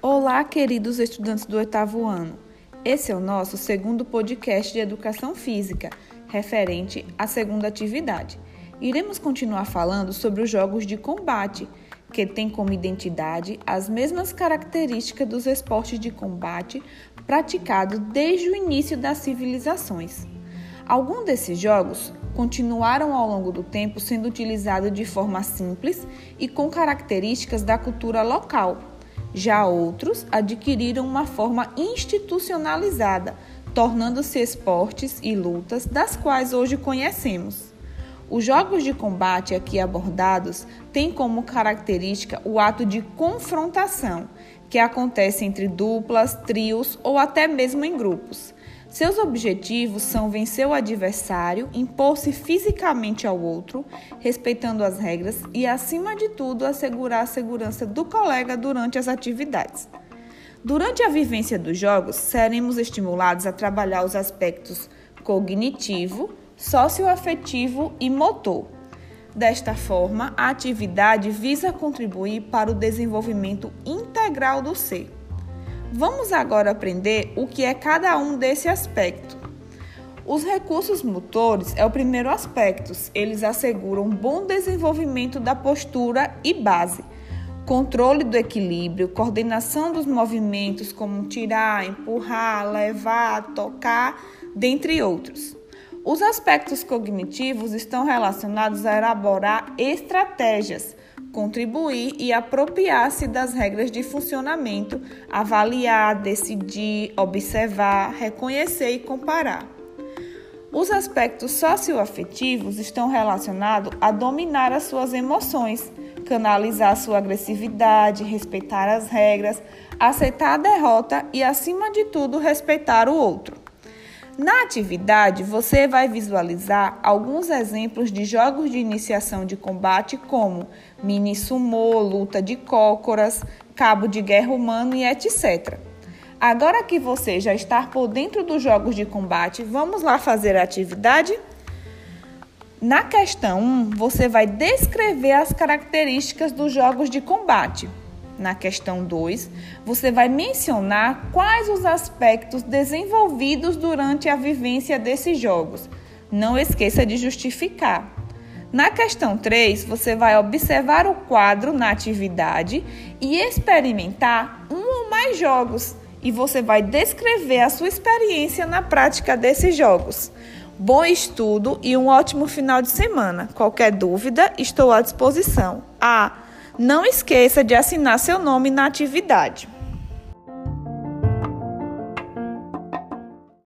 Olá, queridos estudantes do oitavo ano. Esse é o nosso segundo podcast de educação física, referente à segunda atividade. Iremos continuar falando sobre os jogos de combate, que têm como identidade as mesmas características dos esportes de combate praticados desde o início das civilizações. Alguns desses jogos continuaram ao longo do tempo sendo utilizados de forma simples e com características da cultura local já outros adquiriram uma forma institucionalizada, tornando-se esportes e lutas das quais hoje conhecemos. Os jogos de combate aqui abordados têm como característica o ato de confrontação, que acontece entre duplas, trios ou até mesmo em grupos. Seus objetivos são vencer o adversário, impor-se fisicamente ao outro, respeitando as regras e, acima de tudo, assegurar a segurança do colega durante as atividades. Durante a vivência dos jogos, seremos estimulados a trabalhar os aspectos cognitivo, socioafetivo e motor. Desta forma, a atividade visa contribuir para o desenvolvimento integral do ser. Vamos agora aprender o que é cada um desse aspecto. Os recursos motores é o primeiro aspecto. Eles asseguram bom desenvolvimento da postura e base, controle do equilíbrio, coordenação dos movimentos como tirar, empurrar, levar, tocar, dentre outros. Os aspectos cognitivos estão relacionados a elaborar estratégias contribuir e apropriar-se das regras de funcionamento, avaliar, decidir, observar, reconhecer e comparar. Os aspectos socioafetivos estão relacionados a dominar as suas emoções, canalizar sua agressividade, respeitar as regras, aceitar a derrota e, acima de tudo, respeitar o outro. Na atividade, você vai visualizar alguns exemplos de jogos de iniciação de combate, como mini sumô, luta de cócoras, cabo de guerra humano e etc. Agora que você já está por dentro dos jogos de combate, vamos lá fazer a atividade? Na questão 1, você vai descrever as características dos jogos de combate na questão 2, você vai mencionar quais os aspectos desenvolvidos durante a vivência desses jogos. Não esqueça de justificar. Na questão 3, você vai observar o quadro na atividade e experimentar um ou mais jogos. E você vai descrever a sua experiência na prática desses jogos. Bom estudo e um ótimo final de semana. Qualquer dúvida, estou à disposição. Ah, não esqueça de assinar seu nome na atividade.